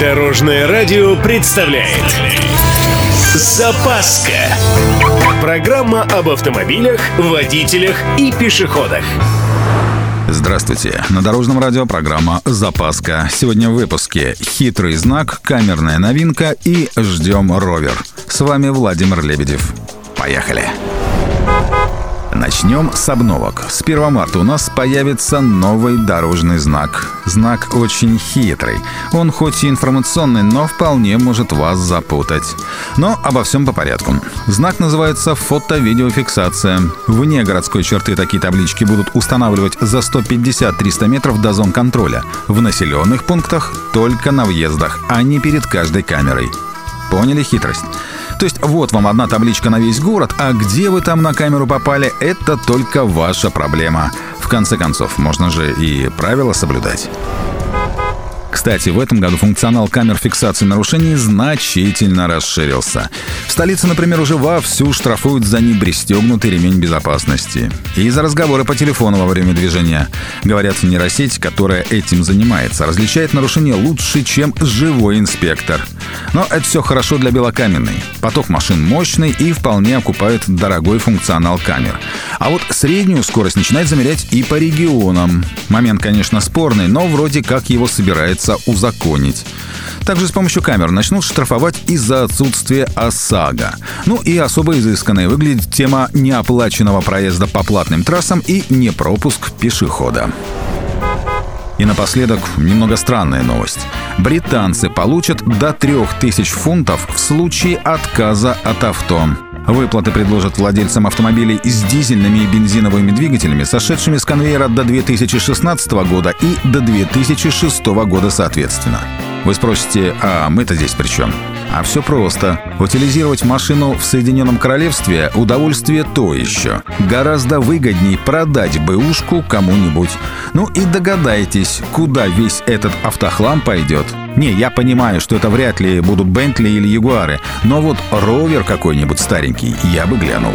Дорожное радио представляет Запаска Программа об автомобилях, водителях и пешеходах Здравствуйте. На Дорожном радио программа «Запаска». Сегодня в выпуске «Хитрый знак», «Камерная новинка» и «Ждем ровер». С вами Владимир Лебедев. Поехали. Начнем с обновок. С 1 марта у нас появится новый дорожный знак. Знак очень хитрый. Он хоть и информационный, но вполне может вас запутать. Но обо всем по порядку. Знак называется фото-видеофиксация. Вне городской черты такие таблички будут устанавливать за 150-300 метров до зон контроля. В населенных пунктах только на въездах, а не перед каждой камерой. Поняли хитрость? То есть вот вам одна табличка на весь город, а где вы там на камеру попали, это только ваша проблема. В конце концов, можно же и правила соблюдать. Кстати, в этом году функционал камер фиксации нарушений значительно расширился. В столице, например, уже вовсю штрафуют за непристегнутый ремень безопасности. И за разговоры по телефону во время движения. Говорят, нейросеть, которая этим занимается, различает нарушения лучше, чем живой инспектор. Но это все хорошо для белокаменной. Поток машин мощный и вполне окупает дорогой функционал камер. А вот среднюю скорость начинает замерять и по регионам. Момент, конечно, спорный, но вроде как его собирается узаконить. Также с помощью камер начнут штрафовать из-за отсутствия ОСАГО. Ну и особо изысканной выглядит тема неоплаченного проезда по платным трассам и непропуск пешехода. И напоследок немного странная новость. Британцы получат до 3000 фунтов в случае отказа от авто. Выплаты предложат владельцам автомобилей с дизельными и бензиновыми двигателями, сошедшими с конвейера до 2016 года и до 2006 года соответственно. Вы спросите, а мы-то здесь при чем? А все просто. Утилизировать машину в Соединенном Королевстве – удовольствие то еще. Гораздо выгодней продать бэушку кому-нибудь. Ну и догадайтесь, куда весь этот автохлам пойдет. Не, я понимаю, что это вряд ли будут Бентли или Ягуары, но вот ровер какой-нибудь старенький я бы глянул.